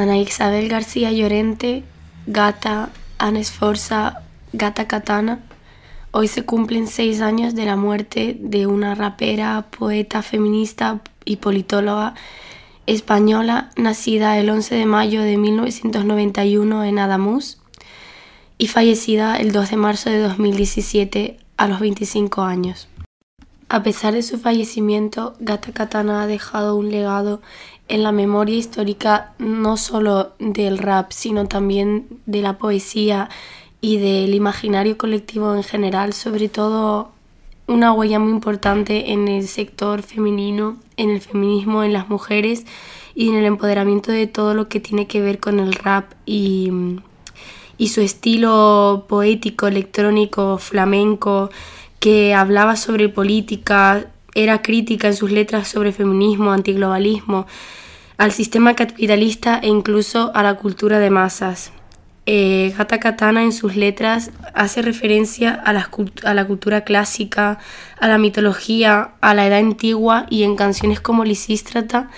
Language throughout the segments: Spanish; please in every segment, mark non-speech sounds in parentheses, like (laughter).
Isabel García Llorente, Gata, Ana Esforza, Gata Katana, hoy se cumplen seis años de la muerte de una rapera, poeta, feminista y politóloga española nacida el 11 de mayo de 1991 en Adamuz y fallecida el 2 de marzo de 2017 a los 25 años. A pesar de su fallecimiento, Gata Katana ha dejado un legado en la memoria histórica no solo del rap, sino también de la poesía y del imaginario colectivo en general, sobre todo una huella muy importante en el sector femenino, en el feminismo, en las mujeres y en el empoderamiento de todo lo que tiene que ver con el rap y, y su estilo poético, electrónico, flamenco, que hablaba sobre política, era crítica en sus letras sobre feminismo, antiglobalismo, al sistema capitalista e incluso a la cultura de masas. Eh, Gata Katana en sus letras hace referencia a la, a la, cultura clásica, a la mitología, a la edad antigua y en canciones como Lisístrata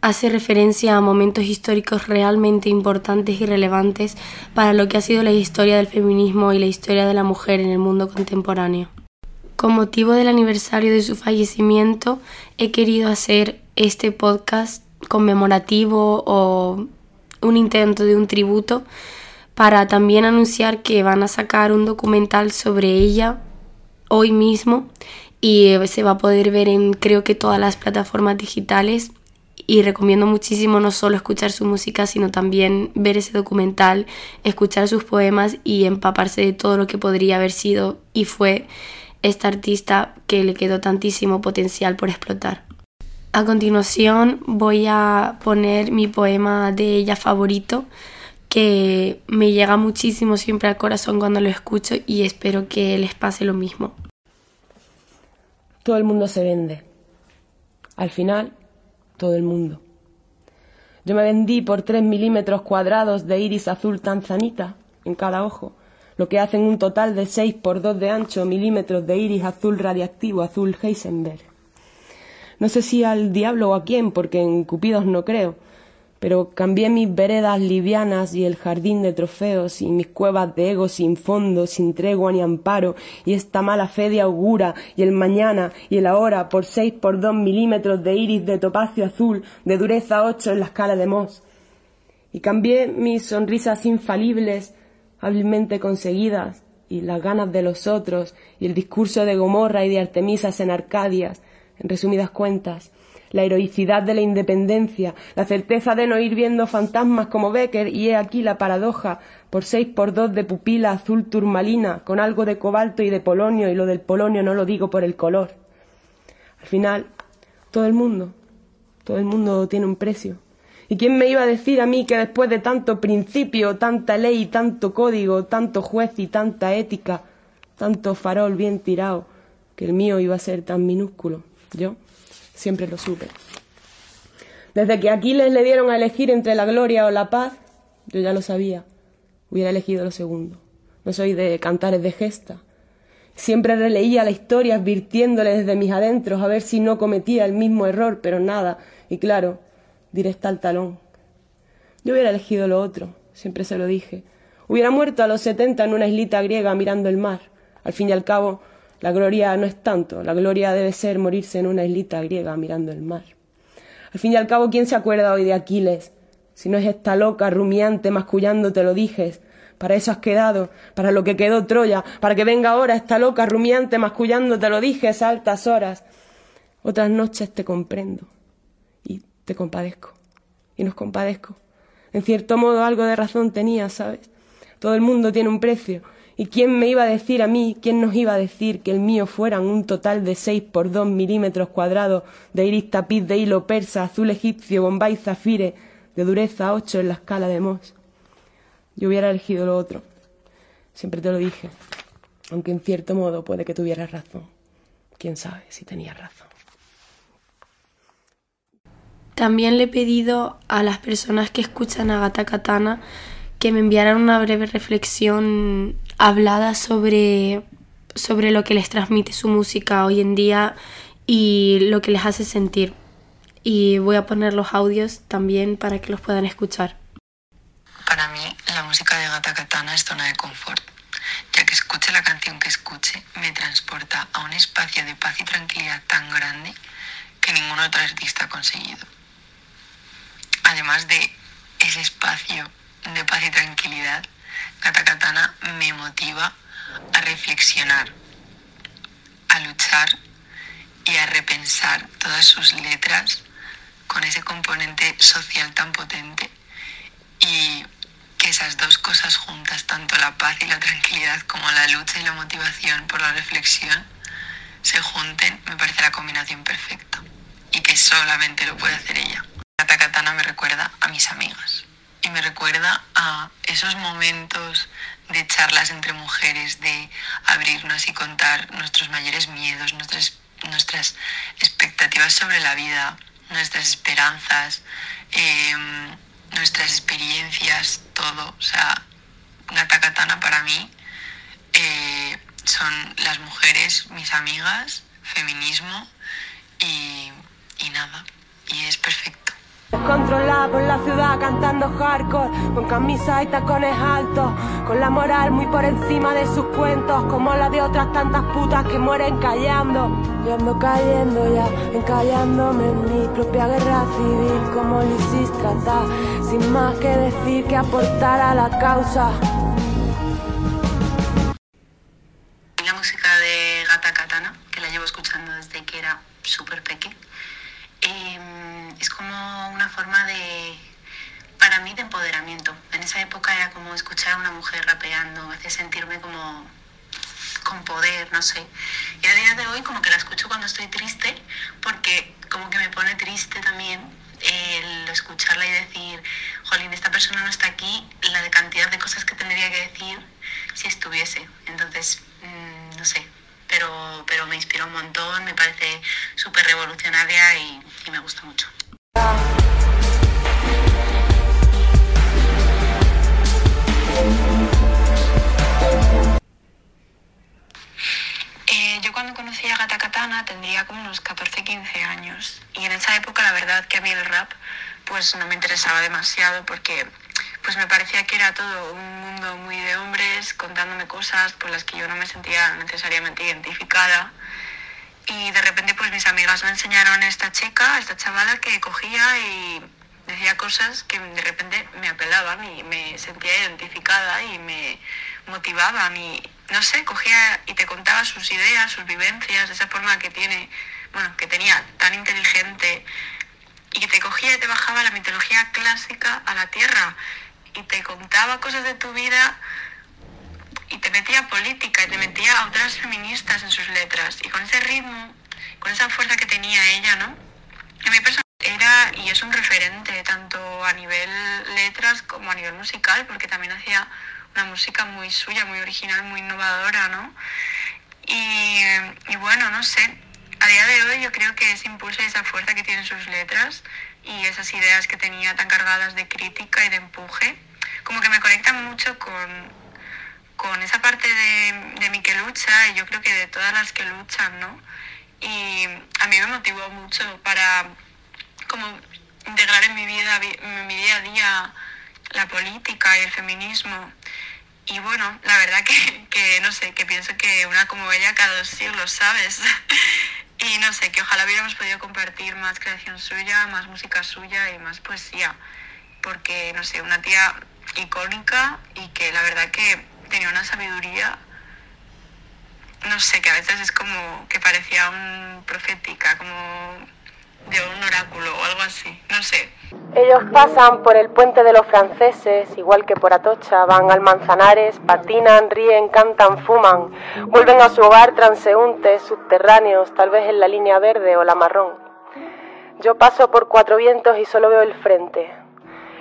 hace referencia a momentos históricos realmente importantes y relevantes para lo que ha sido la historia del feminismo y la historia de la mujer en el mundo contemporáneo. Con motivo del aniversario de su fallecimiento, he querido hacer este podcast conmemorativo o un intento de un tributo para también anunciar que van a sacar un documental sobre ella hoy mismo y se va a poder ver en creo que todas las plataformas digitales. Y recomiendo muchísimo no solo escuchar su música, sino también ver ese documental, escuchar sus poemas y empaparse de todo lo que podría haber sido y fue esta artista que le quedó tantísimo potencial por explotar. A continuación voy a poner mi poema de ella favorito, que me llega muchísimo siempre al corazón cuando lo escucho y espero que les pase lo mismo. Todo el mundo se vende. Al final, todo el mundo. Yo me vendí por tres milímetros cuadrados de iris azul tanzanita en cada ojo, lo que hacen un total de seis por dos de ancho milímetros de iris azul radiactivo azul Heisenberg. No sé si al diablo o a quién, porque en Cupidos no creo, pero cambié mis veredas livianas y el jardín de trofeos y mis cuevas de ego sin fondo, sin tregua ni amparo, y esta mala fe de augura, y el mañana y el ahora por seis por dos milímetros de iris de topacio azul, de dureza ocho en la escala de Moss. Y cambié mis sonrisas infalibles, hábilmente conseguidas, y las ganas de los otros, y el discurso de Gomorra y de Artemisas en Arcadias, en resumidas cuentas, la heroicidad de la independencia, la certeza de no ir viendo fantasmas como Becker, y he aquí la paradoja, por seis por dos de pupila azul turmalina, con algo de cobalto y de polonio, y lo del polonio no lo digo por el color. Al final, todo el mundo, todo el mundo tiene un precio. ¿Y quién me iba a decir a mí que después de tanto principio, tanta ley, tanto código, tanto juez y tanta ética, tanto farol bien tirado, que el mío iba a ser tan minúsculo? Yo siempre lo supe. Desde que Aquiles le dieron a elegir entre la gloria o la paz, yo ya lo sabía. Hubiera elegido lo segundo. No soy de cantares de gesta. Siempre releía la historia advirtiéndole desde mis adentros a ver si no cometía el mismo error, pero nada. Y claro, directa al talón. Yo hubiera elegido lo otro, siempre se lo dije. Hubiera muerto a los setenta en una islita griega mirando el mar. Al fin y al cabo, la gloria no es tanto, la gloria debe ser morirse en una islita griega mirando el mar. Al fin y al cabo, ¿quién se acuerda hoy de Aquiles? Si no es esta loca, rumiante, mascullando te lo dijes. Para eso has quedado, para lo que quedó Troya, para que venga ahora esta loca, rumiante, mascullando te lo dijes a altas horas. Otras noches te comprendo te compadezco. Y nos compadezco. En cierto modo algo de razón tenía, ¿sabes? Todo el mundo tiene un precio ¿Y quién me iba a decir a mí, quién nos iba a decir que el mío fueran un total de seis por dos milímetros cuadrados de iris tapiz de hilo persa, azul egipcio, bombay zafire, de dureza ocho en la escala de Moss? Yo hubiera elegido lo otro. Siempre te lo dije. Aunque en cierto modo puede que tuvieras razón. Quién sabe si tenía razón. También le he pedido a las personas que escuchan a Gata Katana que me enviaran una breve reflexión hablada sobre, lo que les transmite su música hoy en día y lo que les hace sentir. y voy a poner los audios también para que los puedan escuchar. Para mí, la música de Gata Katana es zona de confort, ya que escuche la canción que escuche, me transporta a un espacio de paz y tranquilidad tan grande que ningún otro artista ha conseguido. Además de ese espacio de paz y tranquilidad, Gata Katana me motiva a reflexionar, a luchar y a repensar todas sus letras con ese componente social tan potente y que esas dos cosas juntas, tanto la paz y la tranquilidad como la lucha y la motivación por la reflexión, se junten, me parece la combinación perfecta y que solamente lo puede hacer ella. La Katana me recuerda a mis amigas y me recuerda a esos momentos de charlas entre mujeres, de abrirnos y contar nuestros mayores miedos, nuestras, expectativas sobre la vida, nuestras esperanzas, em, nuestras experiencias, todo. O sea, Gata Katana para mí eh, son las mujeres, mis amigas, feminismo y nada. Y es perfecto. Descontrolada por la ciudad cantando hardcore, con camisa y tacones altos, con la moral muy por encima de sus cuentos, como la de otras tantas putas que mueren callando. Yo ando cayendo ya, encallándome en mi propia guerra civil, como Lisis trata, sin más que decir que aportar a la causa. La música de Gata Katana, que la llevo escuchando desde que era súper pequeña Em, es como una forma de, para mí, de empoderamiento. En esa época era como escuchar a una mujer rapeando, hace sentirme como con poder, no sé. Y a día de hoy como que la escucho cuando estoy triste, porque como que me pone triste también el escucharla y decir, jolín, esta persona no está aquí, la cantidad de cosas que tendría que decir si estuviese. Entonces, mm, no sé, pero, pero me inspira un montón, me parece súper revolucionaria y, y me gusta mucho. Yo cuando conocí a Gata Katana tendría como unos 14-15 años y en esa época la verdad que a mí el rap pues no me interesaba demasiado porque pues me parecía que era todo un mundo muy de hombres contándome cosas por las que yo no me sentía necesariamente identificada. Y de repente pues mis amigas me enseñaron a esta chica, a esta chavala que cogía y decía cosas que de repente me apelaban y me sentía identificada y me motivaban y no sé, cogía y te contaba sus ideas, sus vivencias, esa forma que tiene, bueno, que tenía tan inteligente y que te cogía y te bajaba la mitología clásica a la tierra y te contaba cosas de tu vida y te metía política y te metía a otras feministas en sus letras. Y con ese ritmo, con esa fuerza que tenía ella, ¿no? A mi persona era y es un referente tanto a nivel letras como a nivel musical, porque también hacía una música muy suya, muy original, muy innovadora, ¿no? Y, bueno, no sé, a día de hoy yo creo que ese impulso y esa fuerza que tienen sus letras y esas ideas que tenía tan cargadas de crítica y de empuje, como que me conectan mucho con, con esa parte de, de mí que lucha y yo creo que de todas las que luchan, ¿no? Y a mí me motivó mucho para como integrar en mi vida, en mi día a día la política y el feminismo. Y bueno, la verdad que, que no sé, que pienso que una como ella cada dos siglos, ¿sabes? (laughs) Y no sé, que ojalá hubiéramos podido compartir más creación suya, más música suya y más poesía. Porque, no sé, una tía icónica y que la verdad que tenía una sabiduría, no sé, que a veces es como que parecía un profética, como de un oráculo o algo así, no sé. Ellos pasan por el puente de los franceses, igual que por Atocha, van al Manzanares, patinan, ríen, cantan, fuman, vuelven a su hogar transeúntes, subterráneos, tal vez en la línea verde o la marrón. Yo paso por cuatro vientos y solo veo el frente.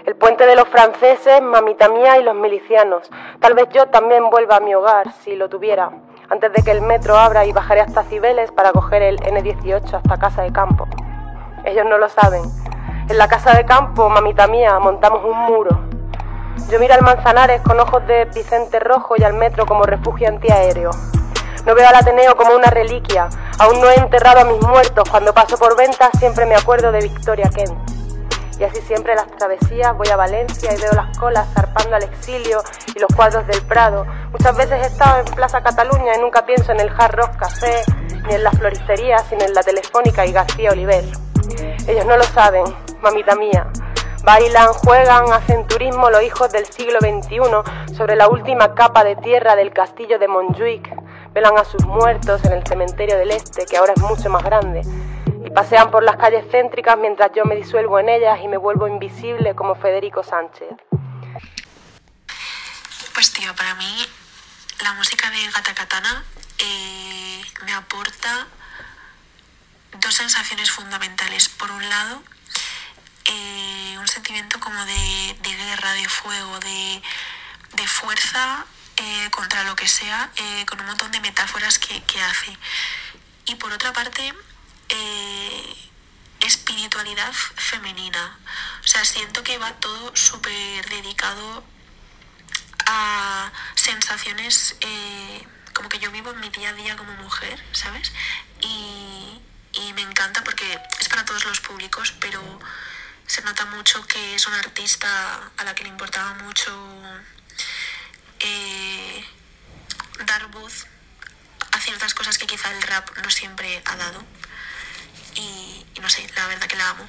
El puente de los franceses, mamita mía y los milicianos. Tal vez yo también vuelva a mi hogar, si lo tuviera, antes de que el metro abra y bajaré hasta Cibeles para coger el N18 hasta Casa de Campo. Ellos no lo saben. En la casa de campo, mamita mía, montamos un muro. Yo miro al Manzanares con ojos de Vicente Rojo y al metro como refugio antiaéreo. No veo al Ateneo como una reliquia. Aún no he enterrado a mis muertos. Cuando paso por ventas siempre me acuerdo de Victoria Kent. Y así siempre las travesías voy a Valencia y veo las colas zarpando al exilio y los cuadros del Prado. Muchas veces he estado en Plaza Cataluña y nunca pienso en el Hard Rock Café, ni en la floristería, sino en la Telefónica y García Oliver. Ellos no lo saben, mamita mía. Bailan, juegan, hacen turismo los hijos del siglo XXI sobre la última capa de tierra del castillo de Montjuic. Velan a sus muertos en el cementerio del Este, que ahora es mucho más grande y pasean por las calles céntricas mientras yo me disuelvo en ellas y me vuelvo invisible como Federico Sánchez. Pues tío, para mí la música de Gata Katana eh, me aporta sensaciones fundamentales. Por un lado, eh, un sentimiento como de, guerra, de fuego, de, fuerza eh, contra lo que sea, con un montón de metáforas que, que hace. Y por otra parte, eh, espiritualidad femenina. O sea, siento que va todo súper dedicado a sensaciones eh, como que yo vivo en mi día a día como mujer, ¿sabes? Y, me encanta porque es para los públicos, pero se nota mucho que es una artista a la que le importaba mucho eh, dar voz a ciertas cosas que quizá el rap no siempre ha dado y, no sé, la verdad que la amo.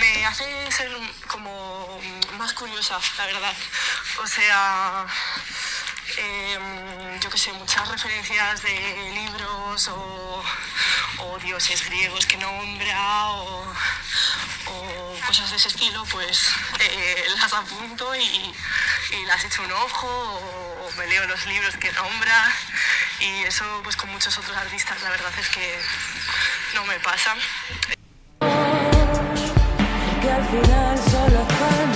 Me hace ser como más curiosa, la verdad. O sea, Em, yo que sé, muchas referencias de libros o, dioses griegos que nombra o, cosas de ese estilo, pues eh, las apunto y, las echo un ojo o, me leo los libros que nombra y eso pues con muchos otros artistas la verdad es que no me pasa. Que al final solo que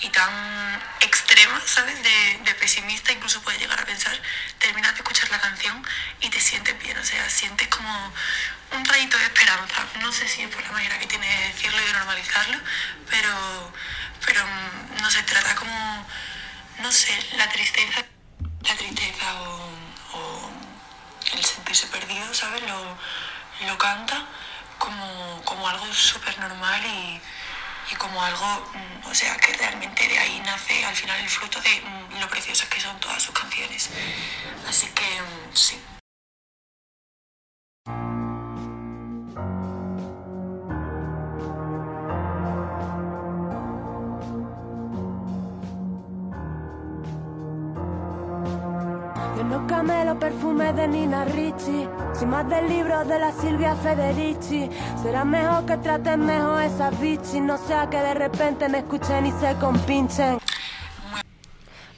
y tan extrema, ¿sabes? De, de, pesimista, incluso puedes llegar a pensar, terminas de escuchar la canción y te sientes bien, o sea, sientes como un rayito de esperanza. No sé si es por la manera que tiene de decirlo y de normalizarlo, pero, pero mm, no se sé, trata como, no sé, la tristeza, la tristeza o, o el sentirse perdido, ¿sabes? Lo, lo canta como, como algo súper normal y y como algo, mm, o sea, que realmente de ahí nace al final el fruto de mm, lo preciosas que son todas sus canciones. Así que mm, sí. Nina Ricci, sin más del libro de la Silvia Federici. Será mejor que traten mejor esas bichis, no sea que de repente me escuchen y se compinchen.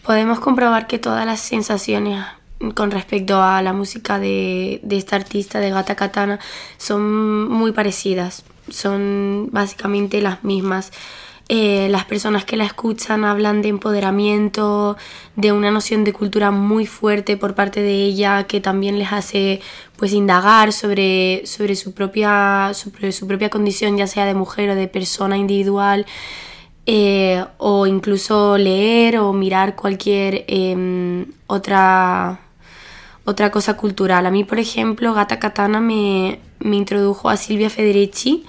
Podemos comprobar que todas las sensaciones con respecto a la música de, de esta artista, de Gata Katana, son muy parecidas. Son básicamente las mismas. Eh, las personas que la escuchan hablan de empoderamiento, de una noción de cultura muy fuerte por parte de ella que también les hace pues indagar sobre, sobre, su, propia, su propia condición, ya sea de mujer o de persona individual, eh, o incluso leer o mirar cualquier em, otra otra cosa cultural. A mí, por ejemplo, Gata Katana me, me introdujo a Silvia Federici,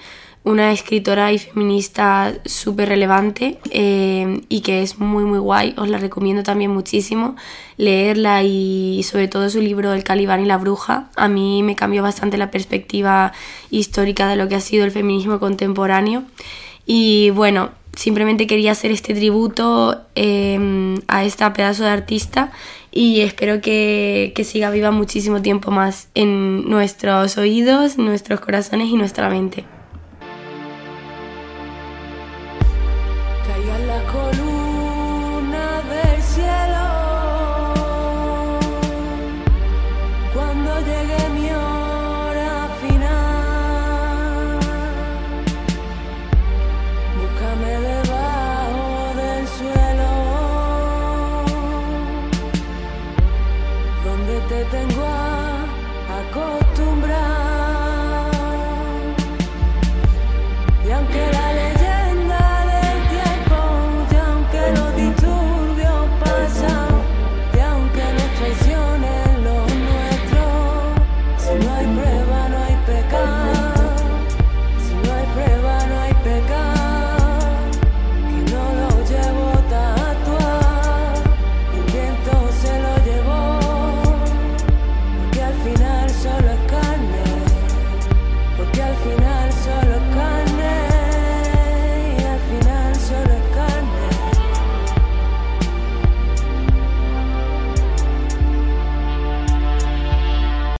una escritora y feminista súper relevante eh, y que es muy muy guay, os la recomiendo también muchísimo. Leerla y sobre todo su libro El Calibán y la Bruja, a mí me cambió bastante la perspectiva histórica de lo que ha sido el feminismo contemporáneo. Y bueno, simplemente quería hacer este tributo eh, a esta pedazo de artista y espero que, que siga viva muchísimo tiempo más en nuestros oídos, nuestros corazones y nuestra mente.